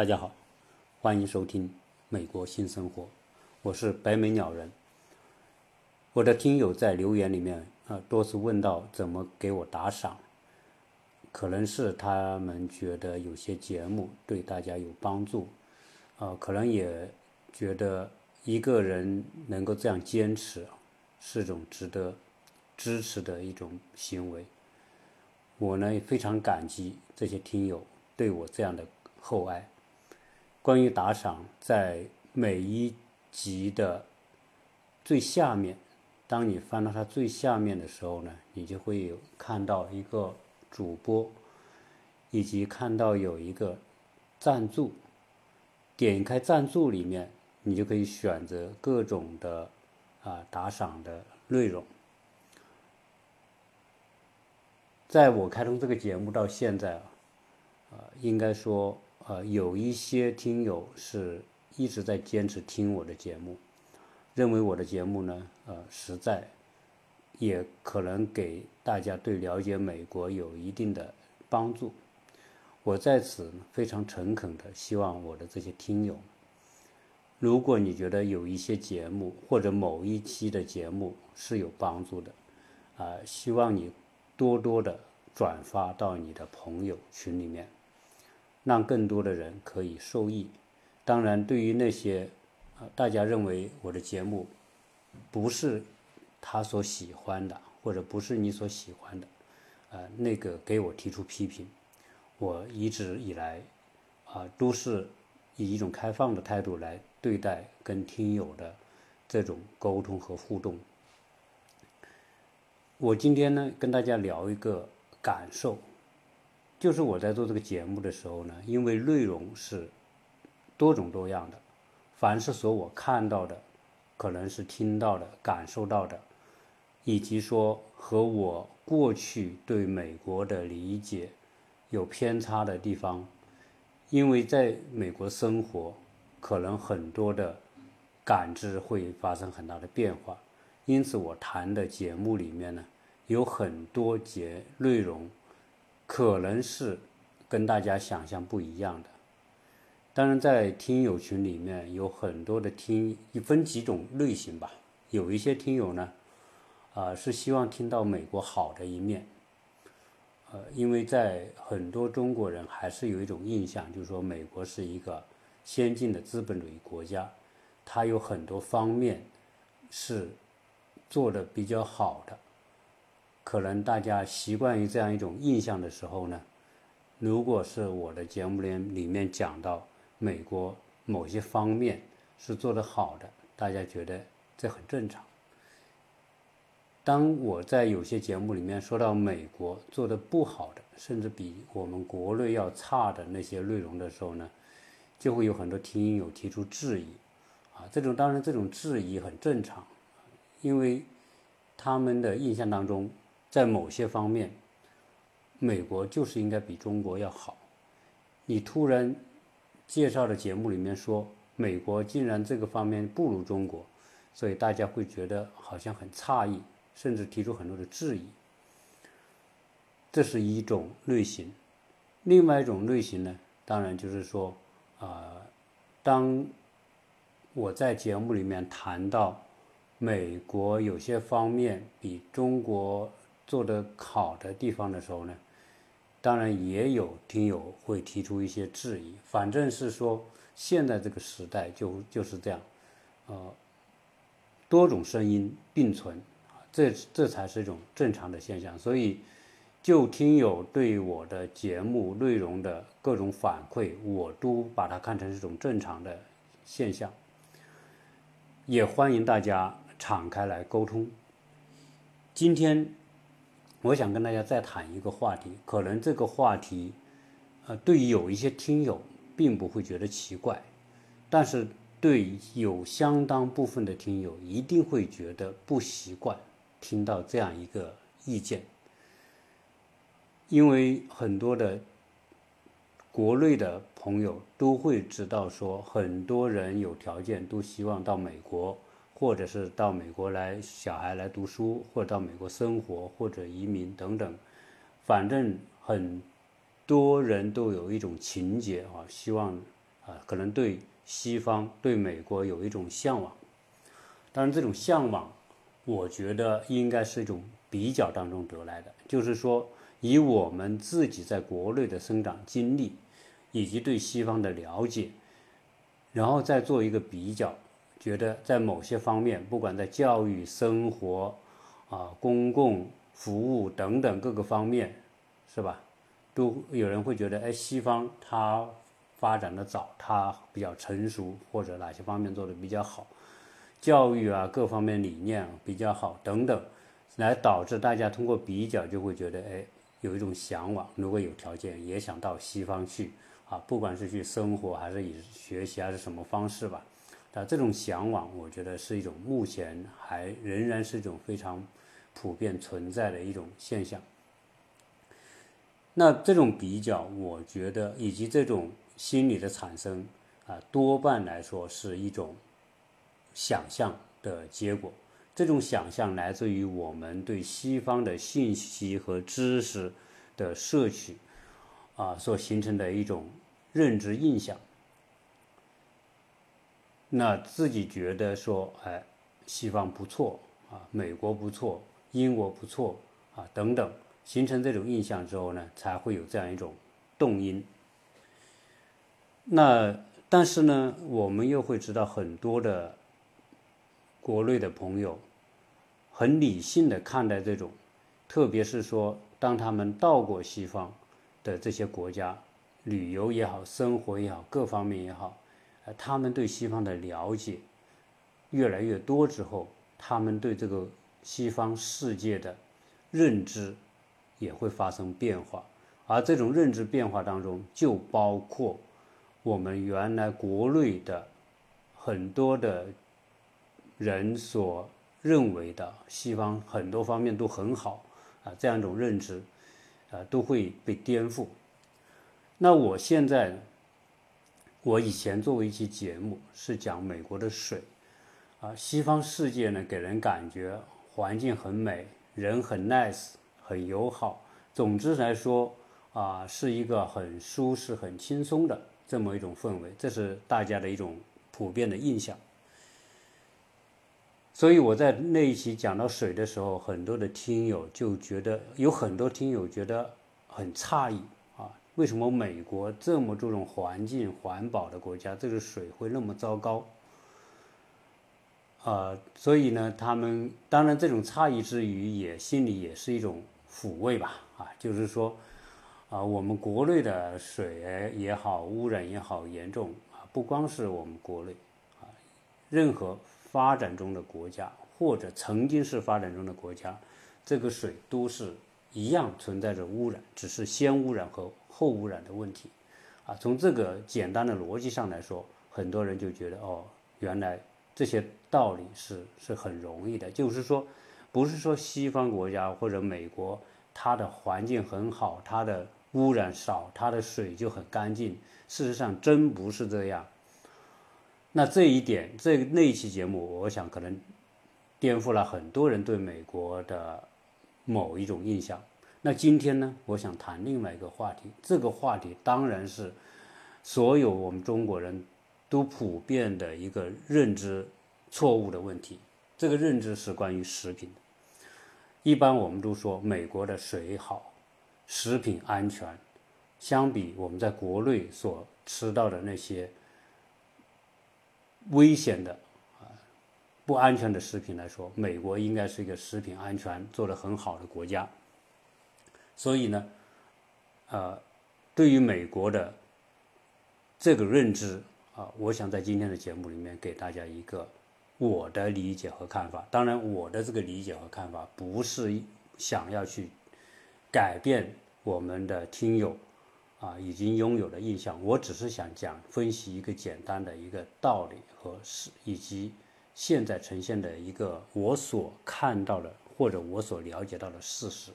大家好，欢迎收听《美国新生活》，我是白眉鸟人。我的听友在留言里面啊，多次问到怎么给我打赏，可能是他们觉得有些节目对大家有帮助，啊，可能也觉得一个人能够这样坚持，是种值得支持的一种行为。我呢也非常感激这些听友对我这样的厚爱。关于打赏，在每一集的最下面，当你翻到它最下面的时候呢，你就会有看到一个主播，以及看到有一个赞助。点开赞助里面，你就可以选择各种的啊打赏的内容。在我开通这个节目到现在啊，啊，应该说。呃，有一些听友是一直在坚持听我的节目，认为我的节目呢，呃，实在，也可能给大家对了解美国有一定的帮助。我在此非常诚恳的希望我的这些听友，如果你觉得有一些节目或者某一期的节目是有帮助的，啊，希望你多多的转发到你的朋友群里面。让更多的人可以受益。当然，对于那些呃大家认为我的节目不是他所喜欢的，或者不是你所喜欢的，呃，那个给我提出批评。我一直以来啊都是以一种开放的态度来对待跟听友的这种沟通和互动。我今天呢跟大家聊一个感受。就是我在做这个节目的时候呢，因为内容是多种多样的，凡是说我看到的，可能是听到的、感受到的，以及说和我过去对美国的理解有偏差的地方，因为在美国生活，可能很多的感知会发生很大的变化，因此我谈的节目里面呢，有很多节内容。可能是跟大家想象不一样的。当然，在听友群里面有很多的听，分几种类型吧。有一些听友呢，啊，是希望听到美国好的一面。呃，因为在很多中国人还是有一种印象，就是说美国是一个先进的资本主义国家，它有很多方面是做的比较好的。可能大家习惯于这样一种印象的时候呢，如果是我的节目里里面讲到美国某些方面是做得好的，大家觉得这很正常。当我在有些节目里面说到美国做得不好的，甚至比我们国内要差的那些内容的时候呢，就会有很多听友提出质疑，啊，这种当然这种质疑很正常，因为他们的印象当中。在某些方面，美国就是应该比中国要好。你突然介绍的节目里面说美国竟然这个方面不如中国，所以大家会觉得好像很诧异，甚至提出很多的质疑。这是一种类型。另外一种类型呢，当然就是说，啊，当我在节目里面谈到美国有些方面比中国。做的好的地方的时候呢，当然也有听友会提出一些质疑。反正是说，现在这个时代就就是这样，呃，多种声音并存，这这才是一种正常的现象。所以，就听友对我的节目内容的各种反馈，我都把它看成是一种正常的现象。也欢迎大家敞开来沟通。今天。我想跟大家再谈一个话题，可能这个话题，呃，对有一些听友并不会觉得奇怪，但是对有相当部分的听友一定会觉得不习惯听到这样一个意见，因为很多的国内的朋友都会知道说，很多人有条件都希望到美国。或者是到美国来，小孩来读书，或者到美国生活，或者移民等等，反正很多人都有一种情节啊，希望啊，可能对西方、对美国有一种向往。当然，这种向往，我觉得应该是一种比较当中得来的，就是说，以我们自己在国内的生长经历，以及对西方的了解，然后再做一个比较，觉得在某些方面，不管在教育、生活、啊公共服务等等各个方面，是吧？都有人会觉得，哎，西方它发展的早，它比较成熟，或者哪些方面做的比较好。教育啊，各方面理念比较好等等，来导致大家通过比较就会觉得，哎，有一种向往。如果有条件，也想到西方去啊，不管是去生活还是以学习还是什么方式吧。啊，这种向往，我觉得是一种目前还仍然是一种非常普遍存在的一种现象。那这种比较，我觉得以及这种心理的产生啊，多半来说是一种。想象的结果，这种想象来自于我们对西方的信息和知识的摄取，啊，所形成的一种认知印象。那自己觉得说，哎，西方不错啊，美国不错，英国不错啊，等等，形成这种印象之后呢，才会有这样一种动因。那但是呢，我们又会知道很多的。国内的朋友很理性的看待这种，特别是说，当他们到过西方的这些国家旅游也好，生活也好，各方面也好，呃，他们对西方的了解越来越多之后，他们对这个西方世界的认知也会发生变化，而这种认知变化当中，就包括我们原来国内的很多的。人所认为的西方很多方面都很好啊，这样一种认知啊都会被颠覆。那我现在，我以前做过一期节目是讲美国的水。啊，西方世界呢给人感觉环境很美，人很 nice，很友好，总之来说啊是一个很舒适、很轻松的这么一种氛围，这是大家的一种普遍的印象。所以我在那一期讲到水的时候，很多的听友就觉得有很多听友觉得很诧异，为什么美国这么注重环境环保的国家，这个水会那么糟糕？啊，所以呢，他们当然这种诧异之余，也心里也是一种抚慰吧，啊，就是说，啊，我们国内的水也好，污染也好严重啊，不光是我们国内啊，任何。发展中的国家或者曾经是发展中的国家，这个水都是一样存在着污染，只是先污染和后污染的问题。啊，从这个简单的逻辑上来说，很多人就觉得哦，原来这些道理是是很容易的。就是说，不是说西方国家或者美国它的环境很好，它的污染少，它的水就很干净。事实上，真不是这样。那这一点，这那一期节目，我想可能颠覆了很多人对美国的某一种印象。那今天呢，我想谈另外一个话题。这个话题当然是所有我们中国人都普遍的一个认知错误的问题。这个认知是关于食品的。一般我们都说美国的水好，食品安全，相比我们在国内所吃到的那些。危险的啊，不安全的食品来说，美国应该是一个食品安全做得很好的国家。所以呢，呃，对于美国的这个认知啊，我想在今天的节目里面给大家一个我的理解和看法。当然，我的这个理解和看法不是想要去改变我们的听友。啊，已经拥有的印象，我只是想讲分析一个简单的一个道理和事，以及现在呈现的一个我所看到的或者我所了解到的事实。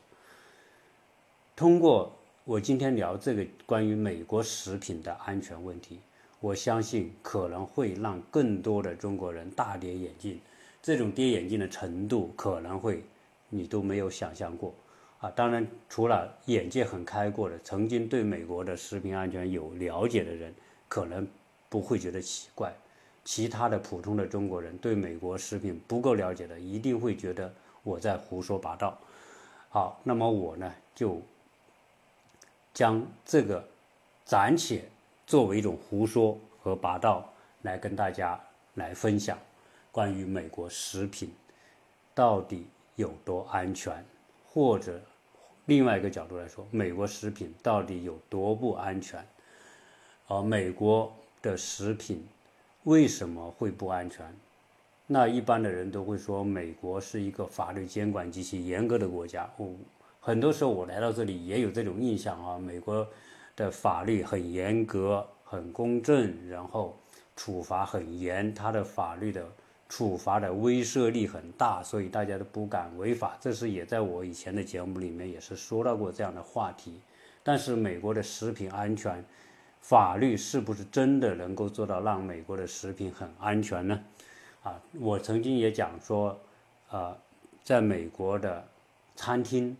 通过我今天聊这个关于美国食品的安全问题，我相信可能会让更多的中国人大跌眼镜，这种跌眼镜的程度可能会你都没有想象过。啊，当然，除了眼界很开阔的，曾经对美国的食品安全有了解的人，可能不会觉得奇怪。其他的普通的中国人对美国食品不够了解的，一定会觉得我在胡说八道。好，那么我呢就将这个暂且作为一种胡说和拔道来跟大家来分享关于美国食品到底有多安全，或者另外一个角度来说，美国食品到底有多不安全，而美国的食品。为什么会不安全？那一般的人都会说，美国是一个法律监管极其严格的国家。我很多时候我来到这里也有这种印象啊，美国的法律很严格、很公正，然后处罚很严，它的法律的处罚的威慑力很大，所以大家都不敢违法。这是也在我以前的节目里面也是说到过这样的话题。但是美国的食品安全。法律是不是真的能够做到让美国的食品很安全呢？啊，我曾经也讲说，呃，在美国的餐厅，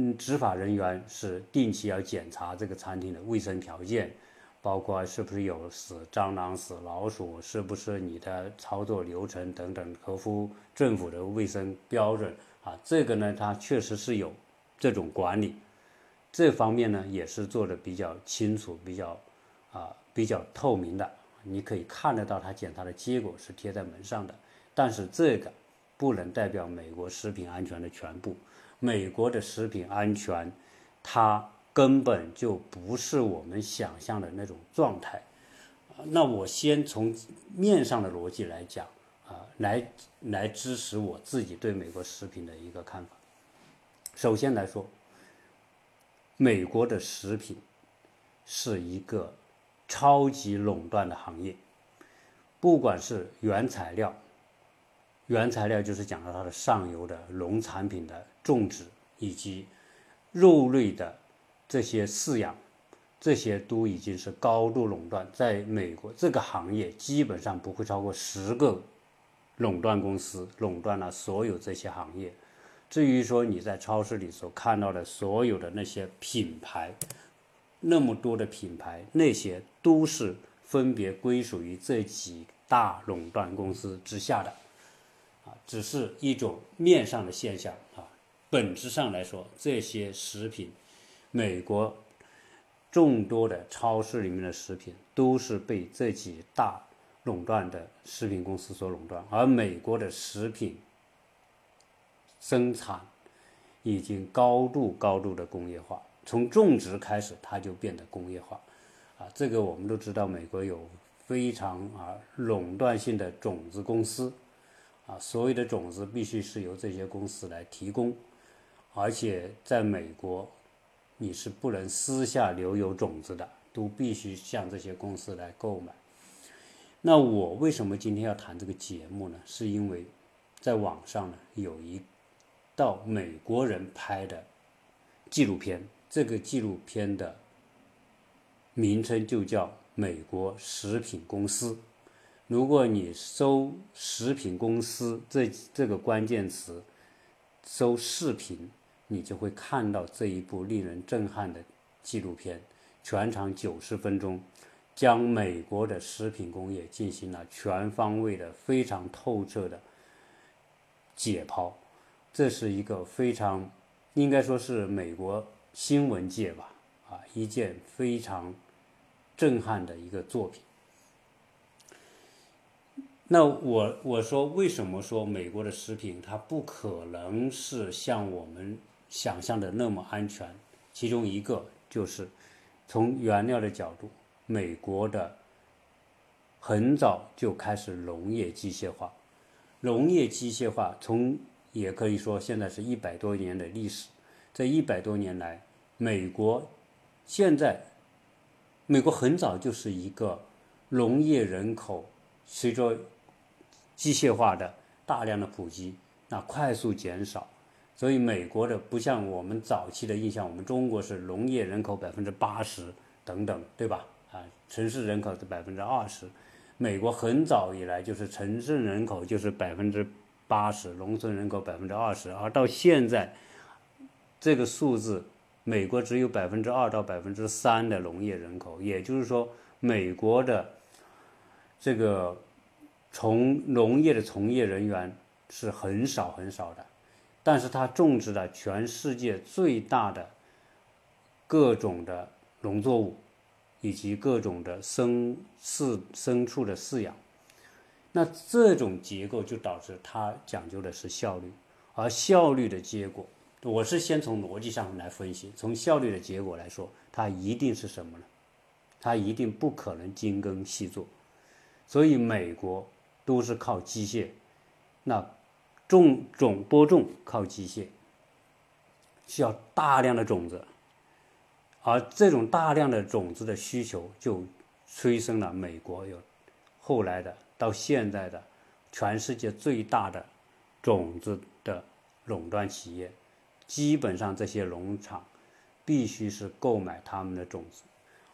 嗯，执法人员是定期要检查这个餐厅的卫生条件，包括是不是有死蟑螂、死老鼠，是不是你的操作流程等等合乎政府的卫生标准啊？这个呢，它确实是有这种管理。这方面呢也是做的比较清楚、比较啊比较透明的，你可以看得到它检查的结果是贴在门上的。但是这个不能代表美国食品安全的全部。美国的食品安全，它根本就不是我们想象的那种状态。那我先从面上的逻辑来讲啊，来来支持我自己对美国食品的一个看法。首先来说。美国的食品是一个超级垄断的行业，不管是原材料，原材料就是讲到它的上游的农产品的种植，以及肉类的这些饲养，这些都已经是高度垄断。在美国这个行业基本上不会超过十个垄断公司垄断了所有这些行业。至于说你在超市里所看到的所有的那些品牌，那么多的品牌，那些都是分别归属于这几大垄断公司之下的，啊，只是一种面上的现象。本质上来说，这些食品，美国众多的超市里面的食品都是被这几大垄断的食品公司所垄断，而美国的食品。生产已经高度高度的工业化，从种植开始，它就变得工业化，啊，这个我们都知道，美国有非常啊垄断性的种子公司，啊，所有的种子必须是由这些公司来提供，而且在美国，你是不能私下留有种子的，都必须向这些公司来购买。那我为什么今天要谈这个节目呢？是因为在网上呢有一。道美国人拍的纪录片，这个纪录片的名称就叫《美国食品公司》。如果你搜“食品公司”这这个关键词，搜视频，你就会看到这一部令人震撼的纪录片，全长九十分钟，将美国的食品工业进行了全方位的、非常透彻的解剖。这是一个非常，应该说是美国新闻界吧，啊，一件非常震撼的一个作品。那我我说为什么说美国的食品它不可能是像我们想象的那么安全？其中一个就是从原料的角度，美国的很早就开始农业机械化，农业机械化从。也可以说，现在是一百多年的历史。这一百多年来，美国现在，美国很早就是一个农业人口随着机械化的大量的普及，那快速减少。所以，美国的不像我们早期的印象，我们中国是农业人口百分之八十等等，对吧？啊，城市人口是百分之二十。美国很早以来就是城市人口就是百分之。八十，农村人口百分之二十，而到现在，这个数字美国只有百分之二到百分之三的农业人口，也就是说，美国的这个从农业的从业人员是很少很少的，但是它种植了全世界最大的各种的农作物，以及各种的牲饲牲畜的饲养。那这种结构就导致它讲究的是效率，而效率的结果，我是先从逻辑上来分析。从效率的结果来说，它一定是什么呢？它一定不可能精耕细作。所以美国都是靠机械，那种种播种靠机械，需要大量的种子，而这种大量的种子的需求就催生了美国有后来的。到现在的全世界最大的种子的垄断企业，基本上这些农场必须是购买他们的种子，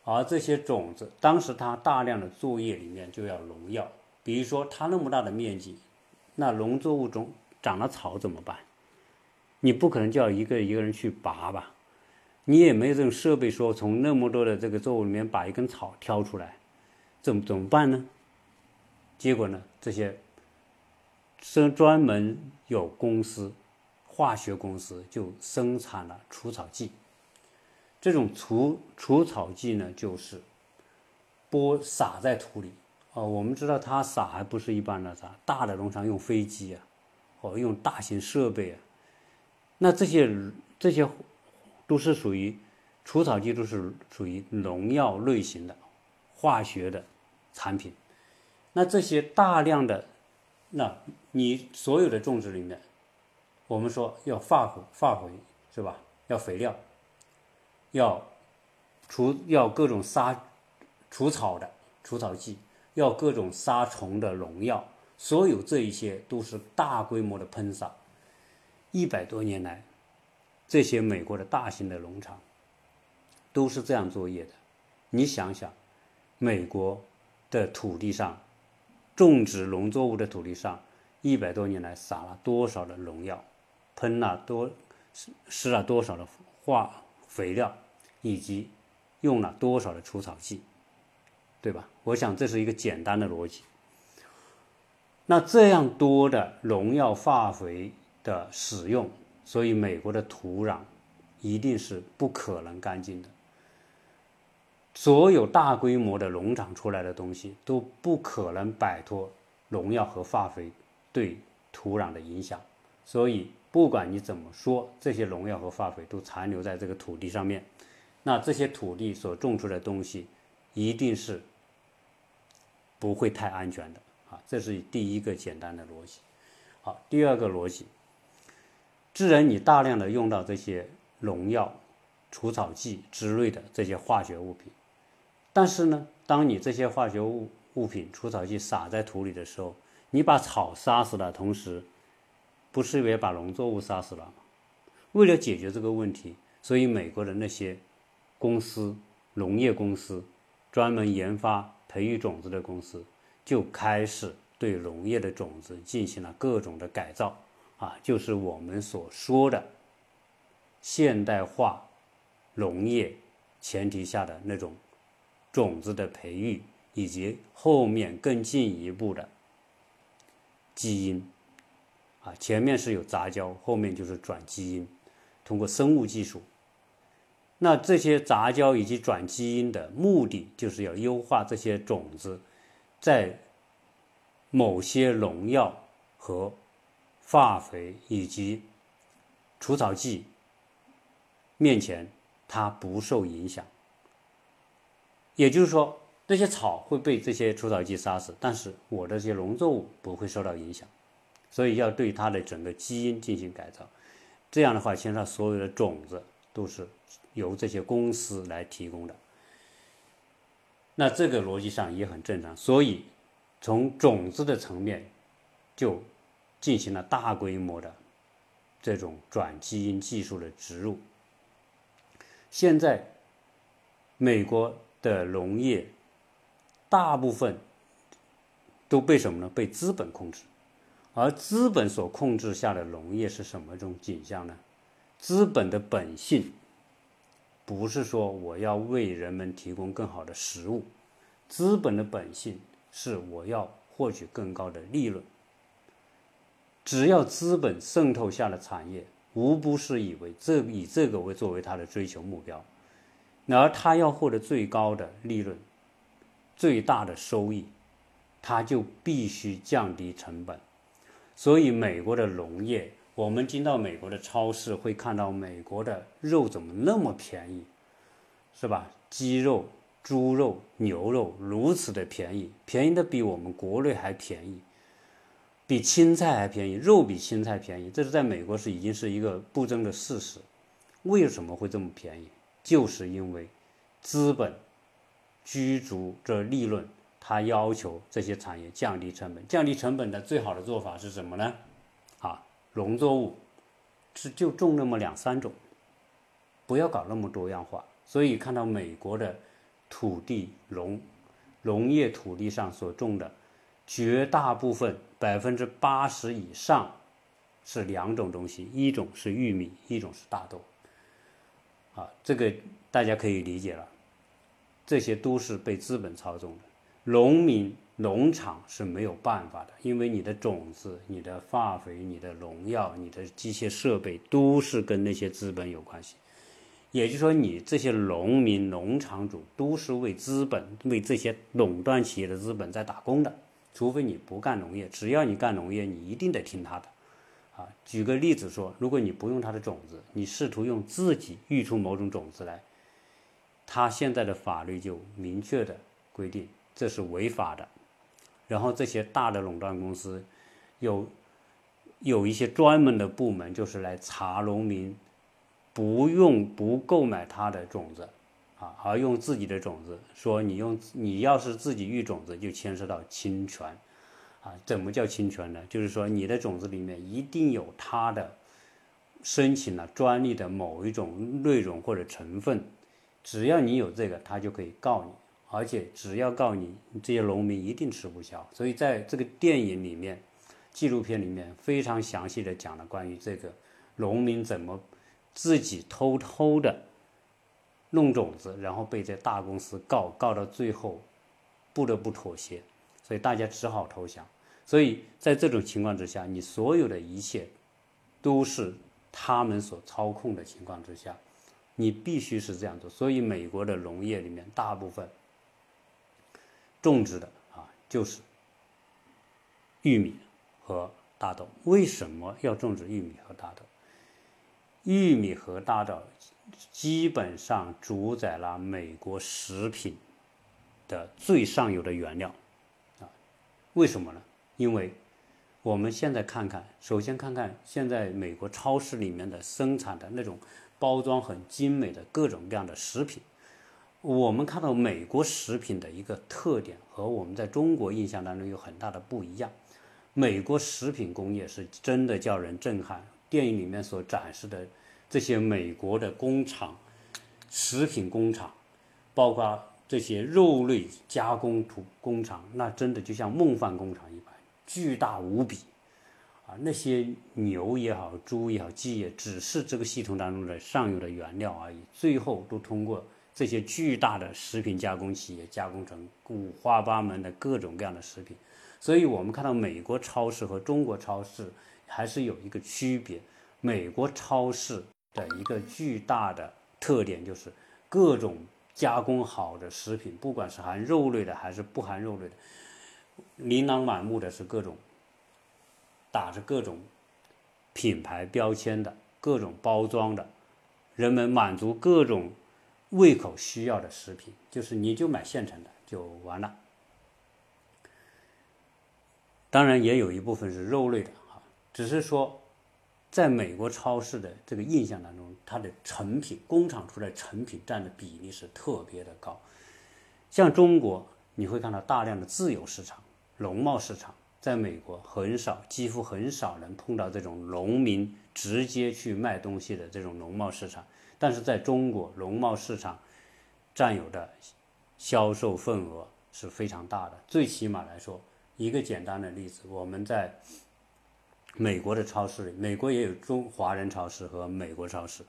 而这些种子当时他大量的作业里面就要农药，比如说他那么大的面积，那农作物中长了草怎么办？你不可能叫一个一个人去拔吧？你也没有这种设备说从那么多的这个作物里面把一根草挑出来，怎么怎么办呢？结果呢？这些生专门有公司，化学公司就生产了除草剂。这种除除草剂呢，就是播撒在土里。哦，我们知道它撒还不是一般的撒，大的农场用飞机啊，或用大型设备啊。那这些这些都是属于除草剂，都是属于农药类型的化学的产品。那这些大量的，那你所有的种植里面，我们说要化肥，化肥是吧？要肥料，要除要各种杀除草的除草剂，要各种杀虫的农药，所有这一些都是大规模的喷洒。一百多年来，这些美国的大型的农场都是这样作业的。你想想，美国的土地上。种植农作物的土地上，一百多年来撒了多少的农药，喷了多施施了多少的化肥料，以及用了多少的除草剂，对吧？我想这是一个简单的逻辑。那这样多的农药化肥的使用，所以美国的土壤一定是不可能干净的。所有大规模的农场出来的东西都不可能摆脱农药和化肥对土壤的影响，所以不管你怎么说，这些农药和化肥都残留在这个土地上面，那这些土地所种出的东西一定是不会太安全的。啊！这是第一个简单的逻辑。好，第二个逻辑，既然你大量的用到这些农药、除草剂之类的这些化学物品。但是呢，当你这些化学物物品、除草剂撒在土里的时候，你把草杀死了，同时，不是也把农作物杀死了吗？为了解决这个问题，所以美国的那些公司、农业公司、专门研发、培育种子的公司，就开始对农业的种子进行了各种的改造，啊，就是我们所说的现代化农业前提下的那种。种子的培育，以及后面更进一步的基因，啊，前面是有杂交，后面就是转基因，通过生物技术。那这些杂交以及转基因的目的，就是要优化这些种子在某些农药和化肥以及除草剂面前，它不受影响。也就是说，这些草会被这些除草剂杀死，但是我的这些农作物不会受到影响，所以要对它的整个基因进行改造。这样的话，现在所有的种子都是由这些公司来提供的。那这个逻辑上也很正常，所以从种子的层面就进行了大规模的这种转基因技术的植入。现在美国。的农业大部分都被什么呢？被资本控制，而资本所控制下的农业是什么一种景象呢？资本的本性不是说我要为人们提供更好的食物，资本的本性是我要获取更高的利润。只要资本渗透下的产业，无不是以为这以这个为作为他的追求目标，而他要获得最高的利润、最大的收益，他就必须降低成本。所以，美国的农业，我们进到美国的超市会看到，美国的肉怎么那么便宜，是吧？鸡肉、猪肉、牛肉如此的便宜，便宜的比我们国内还便宜。比青菜还便宜，肉比青菜便宜，这是在美国是已经是一个不争的事实。为什么会这么便宜？就是因为资本居足这利润，它要求这些产业降低成本。降低成本的最好的做法是什么呢？农作物是就种那么两三种，不要搞那么多样化。所以看到美国的土地农农业土地上所种的。绝大部分百分之八十以上是两种东西，一种是玉米，一种是大豆。啊，这个大家可以理解了。这些都是被资本操纵的，农民、农场是没有办法的，因为你的种子、你的化肥、你的农药、你的机械设备都是跟那些资本有关系。也就是说，你这些农民、农场主都是为资本、为这些垄断企业的资本在打工的。除非你不干农业，只要你干农业，你一定得听他的，啊，举个例子说，如果你不用他的种子，你试图用自己育出某种种子来，他现在的法律就明确的规定这是违法的。然后这些大的垄断公司有有一些专门的部门，就是来查农民不用不购买他的种子。啊，而用自己的种子，说你用你要是自己育种子，就牵涉到侵权，啊，怎么叫侵权呢？就是说你的种子里面一定有他的申请了专利的某一种内容或者成分，只要你有这个，他就可以告你，而且只要告你，这些农民一定吃不消。所以在这个电影里面，纪录片里面非常详细的讲了关于这个农民怎么自己偷偷的。弄种子，然后被这大公司告，告到最后不得不妥协，所以大家只好投降。所以在这种情况之下，你所有的一切都是他们所操控的情况之下，你必须是这样做。所以美国的农业里面大部分种植的啊就是玉米和大豆。为什么要种植玉米和大豆？玉米和大豆。基本上主宰了美国食品的最上游的原料，啊，为什么呢？因为我们现在看看，首先看看现在美国超市里面的生产的那种包装很精美的各种各样的食品，我们看到美国食品的一个特点和我们在中国印象当中有很大的不一样。美国食品工业是真的叫人震撼，电影里面所展示的。这些美国的工厂、食品工厂，包括这些肉类加工图工厂，那真的就像梦幻工厂一般，巨大无比。啊，那些牛也好，猪也好，鸡也只是这个系统当中的上游的原料而已，最后都通过这些巨大的食品加工企业加工成五花八门的各种各样的食品。所以我们看到美国超市和中国超市还是有一个区别，美国超市。的一个巨大的特点就是各种加工好的食品，不管是含肉类的还是不含肉类的，琳琅满目的是各种打着各种品牌标签的各种包装的，人们满足各种胃口需要的食品，就是你就买现成的就完了。当然也有一部分是肉类的哈，只是说。在美国超市的这个印象当中，它的成品工厂出来成品占的比例是特别的高。像中国，你会看到大量的自由市场、农贸市场，在美国很少，几乎很少能碰到这种农民直接去卖东西的这种农贸市场。但是在中国，农贸市场占有的销售份额是非常大的。最起码来说，一个简单的例子，我们在。美国的超市里，美国也有中华人超市和美国超市。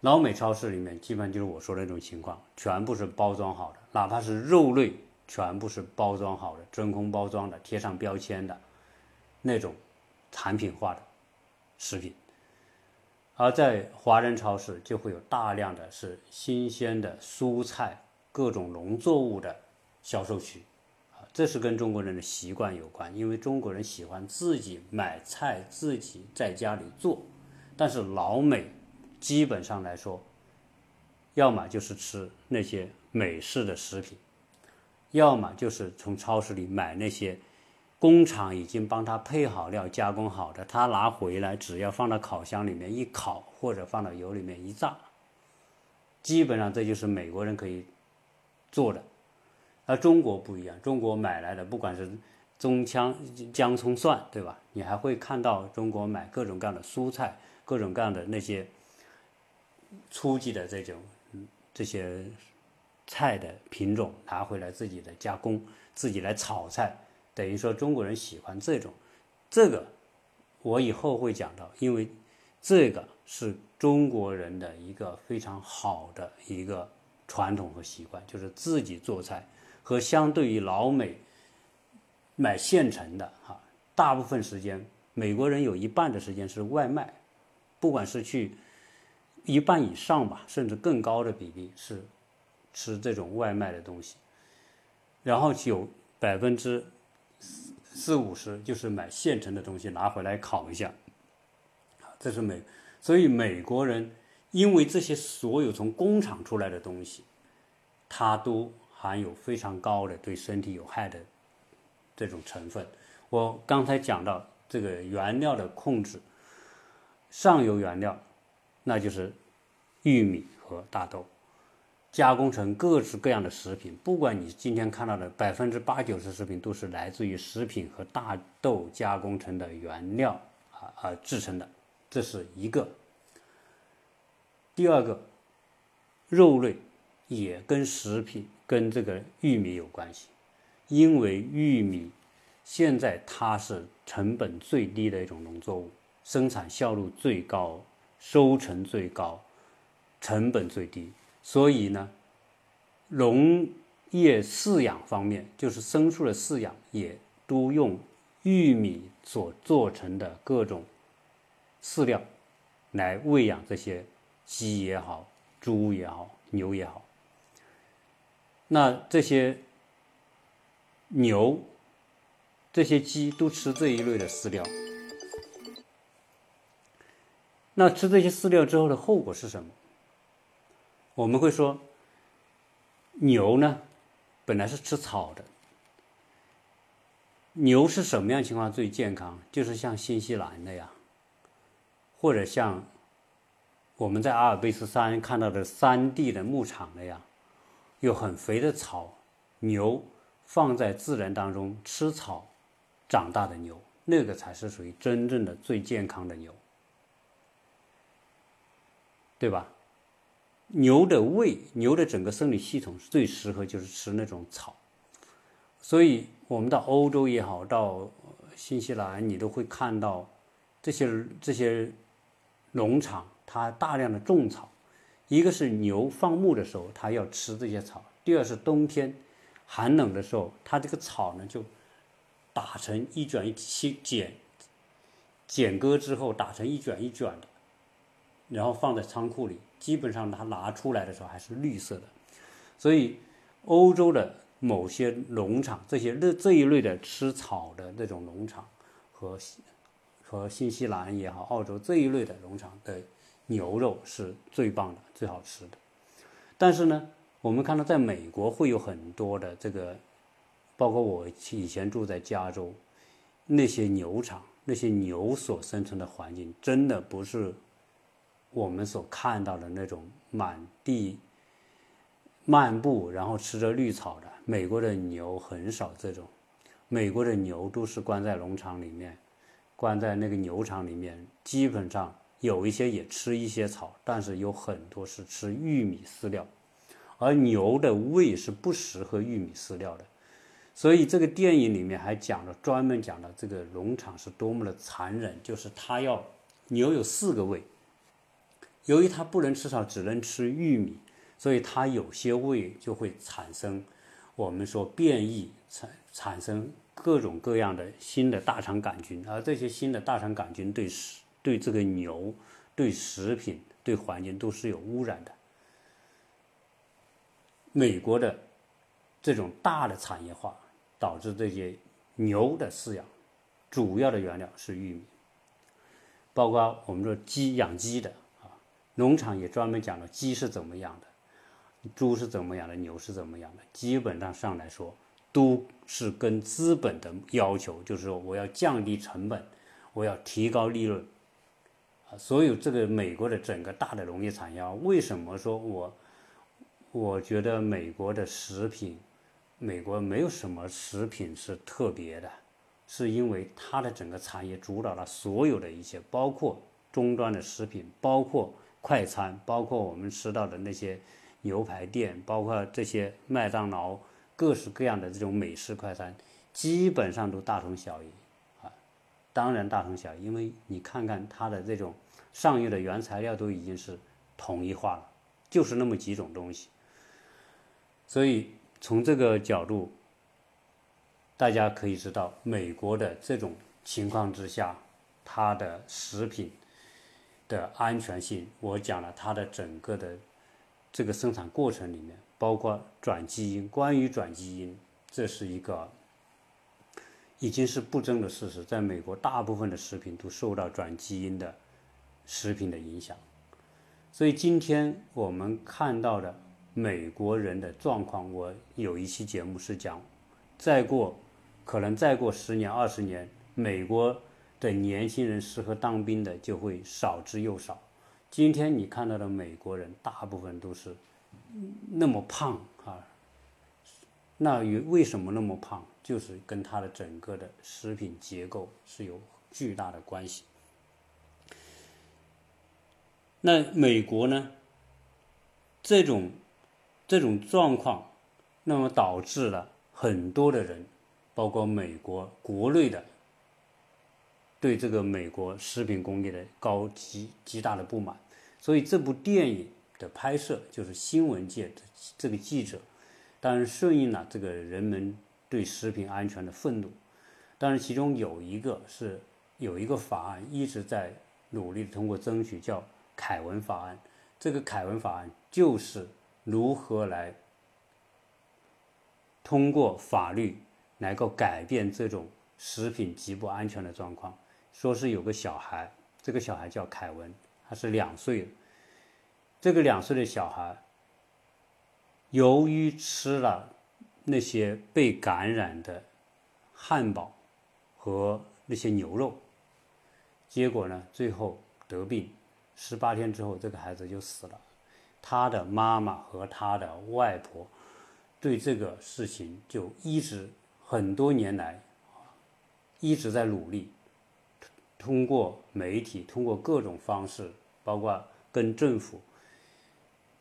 老美超市里面基本上就是我说的那种情况，全部是包装好的，哪怕是肉类，全部是包装好的，真空包装的，贴上标签的，那种产品化的食品。而在华人超市就会有大量的是新鲜的蔬菜、各种农作物的销售区，啊，这是跟中国人的习惯有关，因为中国人喜欢自己买菜，自己在家里做，但是老美基本上来说，要么就是吃那些美式的食品，要么就是从超市里买那些。工厂已经帮他配好料、加工好的，他拿回来只要放到烤箱里面一烤，或者放到油里面一炸，基本上这就是美国人可以做的。而中国不一样，中国买来的不管是中枪、姜、葱、蒜，对吧？你还会看到中国买各种各样的蔬菜、各种各样的那些初级的这种这些菜的品种拿回来自己的加工，自己来炒菜。等于说中国人喜欢这种，这个我以后会讲到，因为这个是中国人的一个非常好的一个传统和习惯，就是自己做菜和相对于老美买现成的哈，大部分时间美国人有一半的时间是外卖，不管是去一半以上吧，甚至更高的比例是吃这种外卖的东西，然后有百分之。四五十就是买现成的东西拿回来烤一下，这是美，所以美国人因为这些所有从工厂出来的东西，它都含有非常高的对身体有害的这种成分。我刚才讲到这个原料的控制，上游原料那就是玉米和大豆。加工成各式各样的食品，不管你今天看到的百分之八九十食品都是来自于食品和大豆加工成的原料啊啊制成的，这是一个。第二个，肉类也跟食品跟这个玉米有关系，因为玉米现在它是成本最低的一种农作物，生产效率最高，收成最高，成本最低。所以呢，农业饲养方面，就是牲畜的饲养，也都用玉米所做成的各种饲料来喂养这些鸡也好、猪也好、牛也好。那这些牛、这些鸡都吃这一类的饲料。那吃这些饲料之后的后果是什么？我们会说，牛呢，本来是吃草的。牛是什么样情况最健康？就是像新西兰那样，或者像我们在阿尔卑斯山看到的山地的牧场那样，有很肥的草，牛放在自然当中吃草长大的牛，那个才是属于真正的最健康的牛，对吧？牛的胃，牛的整个生理系统是最适合就是吃那种草，所以我们到欧洲也好，到新西兰，你都会看到这些这些农场，它大量的种草。一个是牛放牧的时候，它要吃这些草；第二是冬天寒冷的时候，它这个草呢就打成一卷一起剪剪割之后打成一卷一卷的，然后放在仓库里。基本上它拿出来的时候还是绿色的，所以欧洲的某些农场，这些这这一类的吃草的那种农场，和和新西兰也好，澳洲这一类的农场的牛肉是最棒的、最好吃的。但是呢，我们看到在美国会有很多的这个，包括我以前住在加州，那些牛场，那些牛所生存的环境，真的不是。我们所看到的那种满地漫步，然后吃着绿草的美国的牛很少这种，美国的牛都是关在农场里面，关在那个牛场里面，基本上有一些也吃一些草，但是有很多是吃玉米饲料，而牛的胃是不适合玉米饲料的，所以这个电影里面还讲了专门讲了这个农场是多么的残忍，就是它要牛有四个胃。由于它不能吃草，只能吃玉米，所以它有些胃就会产生我们说变异，产产生各种各样的新的大肠杆菌，而这些新的大肠杆菌对食对这个牛、对食品、对环境都是有污染的。美国的这种大的产业化导致这些牛的饲养主要的原料是玉米，包括我们说鸡养鸡的，农场也专门讲了鸡是怎么养的，猪是怎么养的，牛是怎么养的，基本上上来说都是跟资本的要求，就是说我要降低成本，我要提高利润啊，所有这个美国的整个大的农业产业，为什么说我？我觉得美国的食品，美国没有什么食品是特别的，是因为它的整个产业主导了所有的一些，包括终端的食品，包括快餐，包括我们吃到的那些牛排店，包括这些麦当劳，各式各样的这种美式快餐，基本上都大同小异啊。当然大同小异，因为你看看它的这种上游的原材料都已经是统一化了，就是那么几种东西。所以从这个角度，大家可以知道，美国的这种情况之下，它的食品的安全性，我讲了它的整个的这个生产过程里面，包括转基因。关于转基因，这是一个已经是不争的事实，在美国，大部分的食品都受到转基因的食品的影响。所以今天我们看到的。美国人的状况，我有一期节目是讲，再过，可能再过十年二十年，美国的年轻人适合当兵的就会少之又少。今天你看到的美国人，大部分都是那么胖啊，那与为什么那么胖，就是跟他的整个的食品结构是有巨大的关系。那美国呢，这种。这种状况，那么导致了很多的人，包括美国国内的，对这个美国食品工业的高极极大的不满。所以这部电影的拍摄，就是新闻界的这个记者，当然顺应了这个人们对食品安全的愤怒。当然，其中有一个是有一个法案一直在努力通过争取，叫凯文法案。这个凯文法案就是。如何来通过法律能够改变这种食品极不安全的状况？说是有个小孩，这个小孩叫凯文，他是两岁。这个两岁的小孩，由于吃了那些被感染的汉堡和那些牛肉，结果呢，最后得病，十八天之后，这个孩子就死了。他的妈妈和他的外婆对这个事情就一直很多年来一直在努力，通过媒体，通过各种方式，包括跟政府，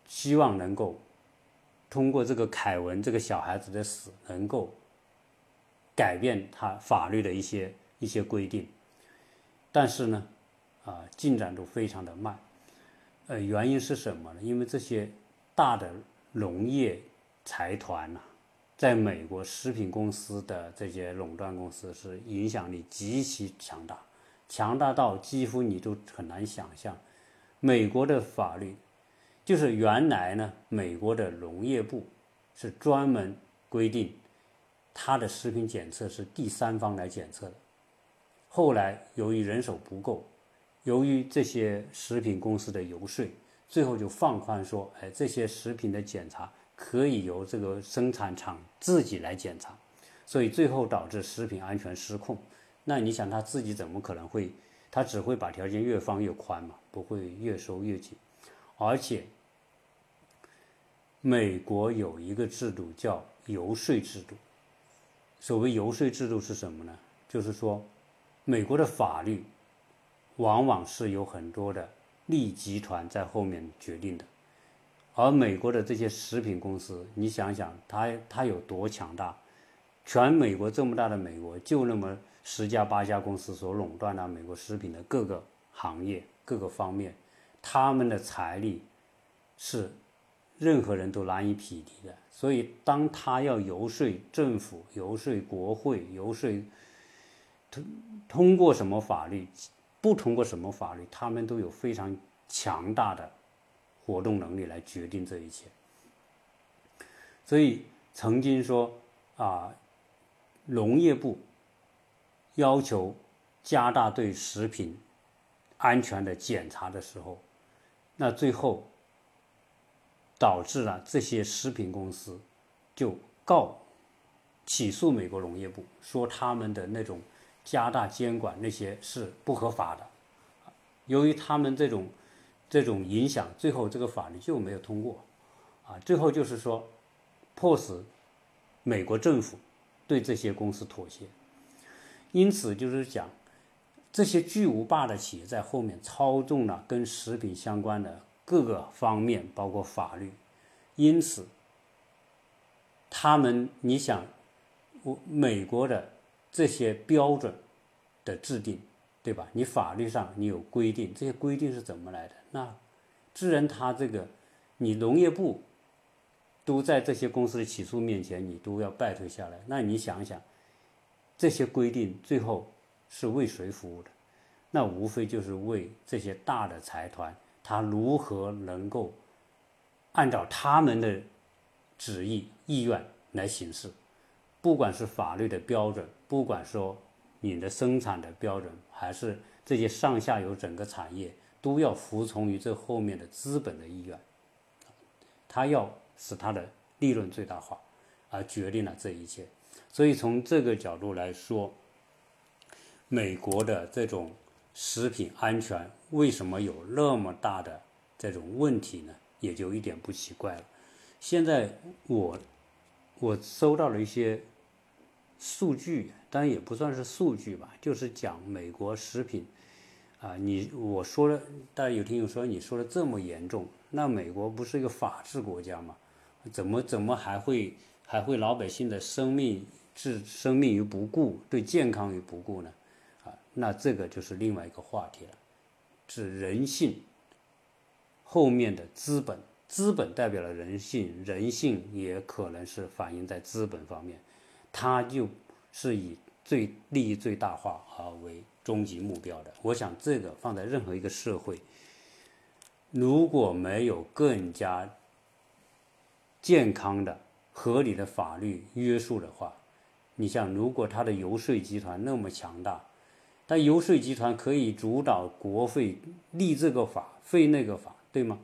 希望能够通过这个凯文这个小孩子的死，能够改变他法律的一些一些规定，但是呢，啊，进展都非常的慢。呃，原因是什么呢？因为这些大的农业财团呐，在美国食品公司的这些垄断公司是影响力极其强大，强大到几乎你都很难想象。美国的法律就是原来呢，美国的农业部是专门规定，它的食品检测是第三方来检测的，后来由于人手不够。由于这些食品公司的游说，最后就放宽说，哎，这些食品的检查可以由这个生产厂自己来检查，所以最后导致食品安全失控。那你想他自己怎么可能会？他只会把条件越放越宽嘛，不会越收越紧。而且，美国有一个制度叫游说制度。所谓游说制度是什么呢？就是说，美国的法律。往往是有很多的利益集团在后面决定的，而美国的这些食品公司，你想想，它它有多强大？全美国这么大的美国，就那么十家八家公司所垄断的美国食品的各个行业、各个方面，他们的财力是任何人都难以匹敌的。所以，当他要游说政府、游说国会、游说通通过什么法律，不通过什么法律，他们都有非常强大的活动能力来决定这一切。所以，曾经说啊，农业部要求加大对食品安全的检查的时候，那最后。导致了这些食品公司就告起诉美国农业部，说他们的那种加大监管那些是不合法的。由于他们这种这种影响，最后这个法律就没有通过。啊，最后就是说，迫使美国政府对这些公司妥协。因此，就是讲这些巨无霸的企业在后面操纵了跟食品相关的。各个方面，包括法律，因此，他们，你想，我美国的这些标准的制定，对吧？你法律上你有规定，这些规定是怎么来的？那自然他这个，你农业部都在这些公司的起诉面前，你都要败退下来。那你想想，这些规定最后是为谁服务的？那无非就是为这些大的财团。他如何能够按照他们的旨意意愿来行事？不管是法律的标准，不管说你的生产的标准，还是这些上下游整个产业，都要服从于这后面的资本的意愿。他要使他的利润最大化，而决定了这一切。所以从这个角度来说，美国的这种。食品安全为什么有那么大的这种问题呢？也就一点不奇怪了。现在我我收到了一些数据，当然也不算是数据吧，就是讲美国食品啊，你我说了，大家有听友说你说的这么严重，那美国不是一个法治国家吗？怎么怎么还会还会老百姓的生命置生命于不顾，对健康于不顾呢？啊那这个就是另外一个话题了，是人性后面的资本，资本代表了人性，人性也可能是反映在资本方面，它就是以最利益最大化而为终极目标的。我想这个放在任何一个社会，如果没有更加健康的、合理的法律约束的话，你像如果他的游说集团那么强大。但游说集团可以主导国会立这个法、废那个法，对吗？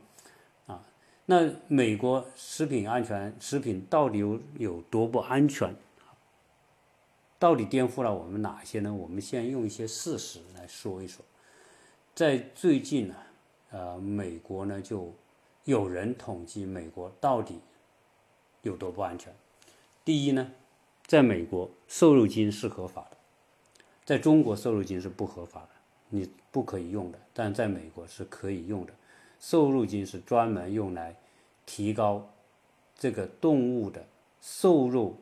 啊，那美国食品安全、食品到底有有多不安全？到底颠覆了我们哪些呢？我们先用一些事实来说一说。在最近呢，呃，美国呢就有人统计美国到底有多不安全。第一呢，在美国瘦肉精是合法的。在中国，瘦肉精是不合法的，你不可以用的。但在美国是可以用的。瘦肉精是专门用来提高这个动物的瘦肉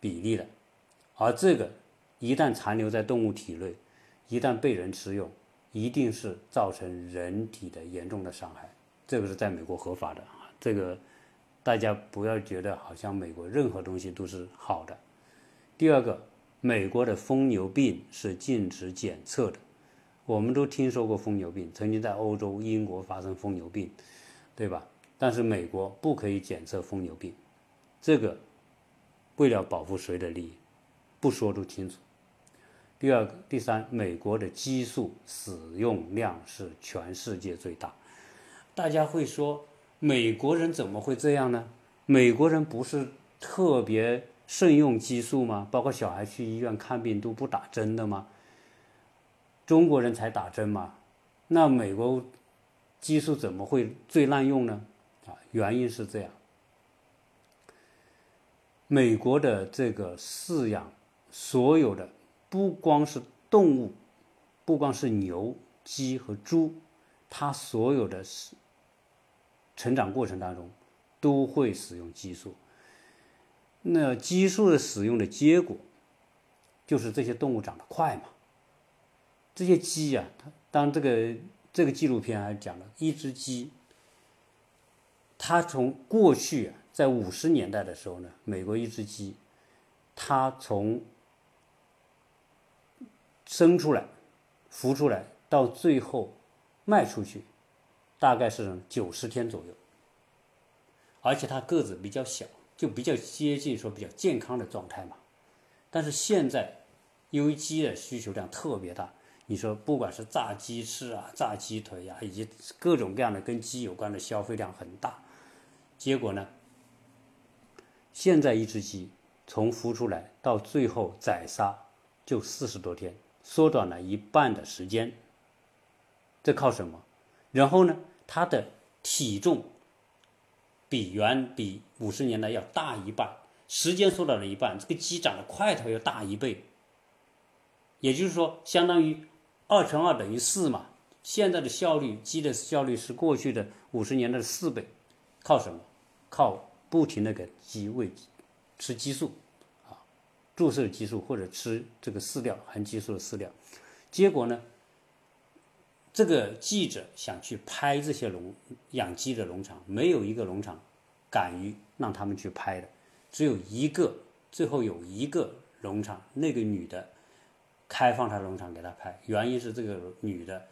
比例的，而这个一旦残留在动物体内，一旦被人吃用，一定是造成人体的严重的伤害。这个是在美国合法的啊，这个大家不要觉得好像美国任何东西都是好的。第二个。美国的疯牛病是禁止检测的，我们都听说过疯牛病，曾经在欧洲、英国发生疯牛病，对吧？但是美国不可以检测疯牛病，这个为了保护谁的利益，不说都清楚。第二个、第三，美国的激素使用量是全世界最大。大家会说，美国人怎么会这样呢？美国人不是特别。慎用激素吗？包括小孩去医院看病都不打针的吗？中国人才打针吗？那美国激素怎么会最滥用呢？啊，原因是这样：美国的这个饲养所有的不光是动物，不光是牛、鸡和猪，它所有的成长过程当中都会使用激素。那激素的使用的结果，就是这些动物长得快嘛。这些鸡呀，它当这个这个纪录片还讲了一只鸡，它从过去在五十年代的时候呢，美国一只鸡，它从生出来、孵出来到最后卖出去，大概是九十天左右，而且它个子比较小，就比较接近说比较健康的状态嘛。但是现在，由于鸡的需求量特别大，你说不管是炸鸡翅啊、炸鸡腿呀，以及各种各样的跟鸡有关的消费量很大，结果呢，现在一只鸡从孵出来到最后宰杀就四十多天。缩短了一半的时间，这靠什么？然后呢，它的体重比原比五十年代要大一半，时间缩短了一半，这个鸡长得块头要大一倍，也就是说，相当于二乘二等于四嘛。现在的效率，鸡的效率是过去的五十年代的四倍，靠什么？靠不停的给鸡喂吃激素。啊注射激素或者吃这个饲料含激素的饲料，结果呢？这个记者想去拍这些农养鸡的农场，没有一个农场敢于让他们去拍的，只有一个，最后有一个农场，那个女的开放她农场给他拍，原因是这个女的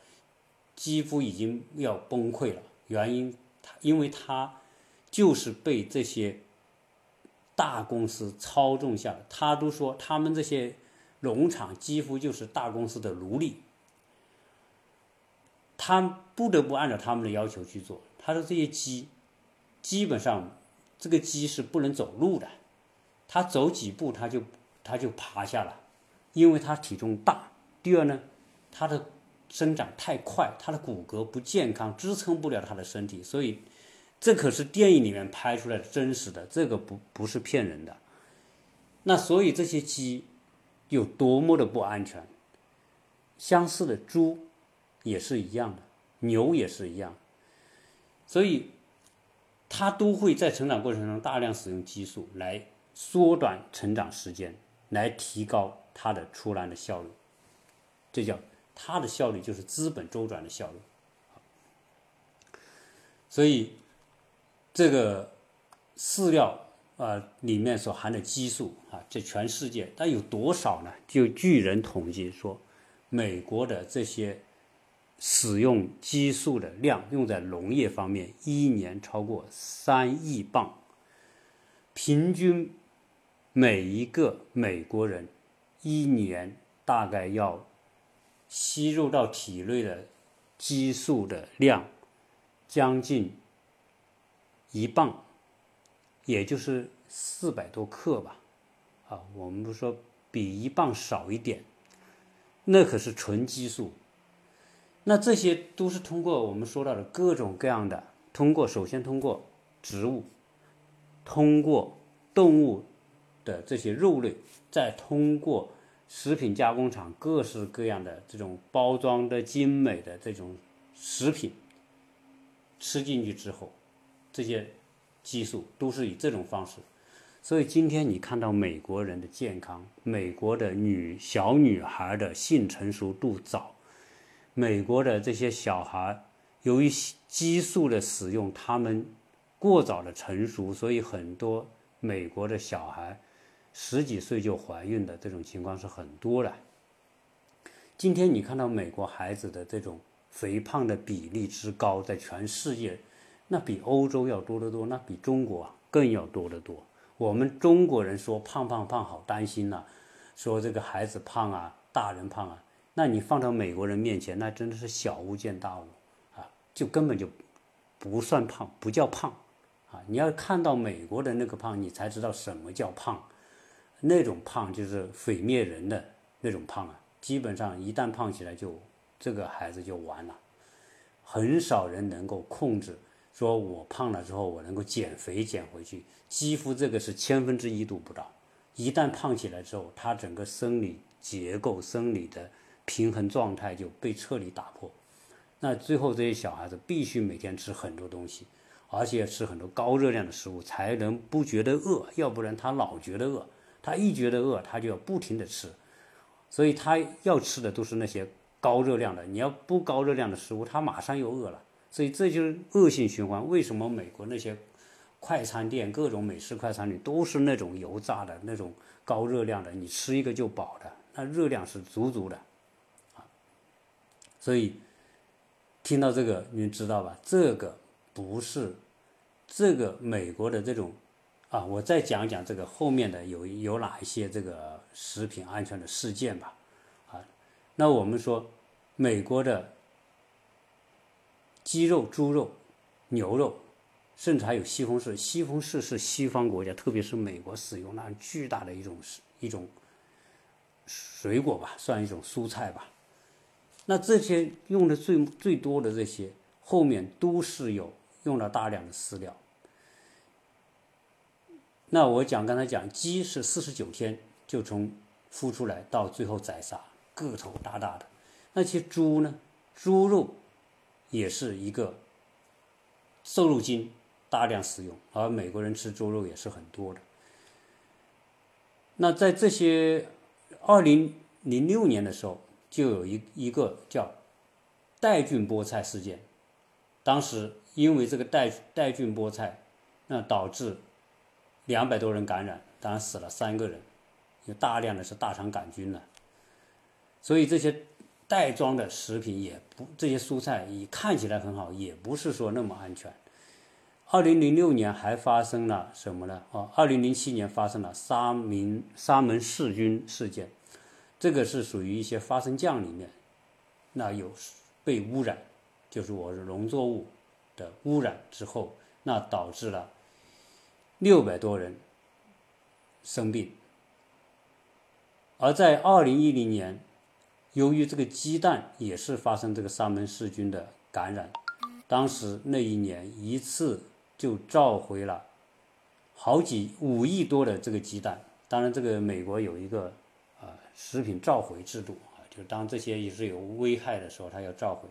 几乎已经要崩溃了，原因她因为她就是被这些。大公司操纵下，他都说他们这些农场几乎就是大公司的奴隶，他不得不按照他们的要求去做。他说这些鸡，基本上这个鸡是不能走路的，它走几步它就它就趴下了，因为它体重大。第二呢，它的生长太快，它的骨骼不健康，支撑不了它的身体，所以。这可是电影里面拍出来的真实的，这个不不是骗人的。那所以这些鸡有多么的不安全？相似的猪也是一样的，牛也是一样。所以它都会在成长过程中大量使用激素来缩短成长时间，来提高它的出栏的效率。这叫它的效率就是资本周转的效率。所以。这个饲料啊里面所含的激素啊，这全世界它有多少呢？就据人统计说，美国的这些使用激素的量用在农业方面，一年超过三亿磅，平均每一个美国人一年大概要吸入到体内的激素的量将近。一磅，也就是四百多克吧，啊，我们不说比一磅少一点，那可是纯激素。那这些都是通过我们说到的各种各样的，通过首先通过植物，通过动物的这些肉类，再通过食品加工厂各式各样的这种包装的精美的这种食品，吃进去之后。这些激素都是以这种方式，所以今天你看到美国人的健康，美国的女小女孩的性成熟度早，美国的这些小孩由于激素的使用，他们过早的成熟，所以很多美国的小孩十几岁就怀孕的这种情况是很多的。今天你看到美国孩子的这种肥胖的比例之高，在全世界。那比欧洲要多得多，那比中国更要多得多。我们中国人说胖胖胖，好担心呐，说这个孩子胖啊，大人胖啊。那你放到美国人面前，那真的是小巫见大巫啊，就根本就不算胖，不叫胖啊。你要看到美国的那个胖，你才知道什么叫胖。那种胖就是毁灭人的那种胖啊，基本上一旦胖起来，就这个孩子就完了。很少人能够控制。说我胖了之后，我能够减肥减回去，几乎这个是千分之一都不到。一旦胖起来之后，他整个生理结构、生理的平衡状态就被彻底打破。那最后这些小孩子必须每天吃很多东西，而且吃很多高热量的食物，才能不觉得饿。要不然他老觉得饿，他一觉得饿，他就要不停的吃，所以他要吃的都是那些高热量的，你要不高热量的食物，他马上又饿了，所以这就是恶性循环。为什么美国那些快餐店、各种美式快餐店都是那种油炸的那种高热量的，你吃一个就饱的，那热量是足足的，所以听到这个你知道吧？这个不是这个美国的这种啊，我再讲讲这个后面的有有哪一些这个食品安全的事件吧，啊，那我们说美国的鸡肉、猪肉、牛肉。甚至还有西红柿，西红柿是西方国家，特别是美国使用那巨大的一种一种水果吧，算一种蔬菜吧。那这些用的最最多的这些，后面都是有用了大量的饲料。那我讲刚才讲鸡是四十九天就从孵出来到最后宰杀，个头大大的。那些猪呢？猪肉也是一个瘦肉精。大量使用，而美国人吃猪肉也是很多的。那在这些二零零六年的时候，就有一一个叫带菌菠菜事件。当时因为这个带带菌菠菜，那导致两百多人感染，当然死了三个人，有大量的是大肠杆菌了。所以这些袋装的食品也不，这些蔬菜也看起来很好，也不是说那么安全。二零零六年还发生了什么呢？哦，二零零七年发生了沙门沙门氏菌事件，这个是属于一些花生酱里面，那有被污染，就是我是农作物的污染之后，那导致了六百多人生病。而在二零一零年，由于这个鸡蛋也是发生这个沙门氏菌的感染，当时那一年一次。就召回了好几五亿多的这个鸡蛋，当然这个美国有一个食品召回制度啊，就当这些也是有危害的时候，它要召回。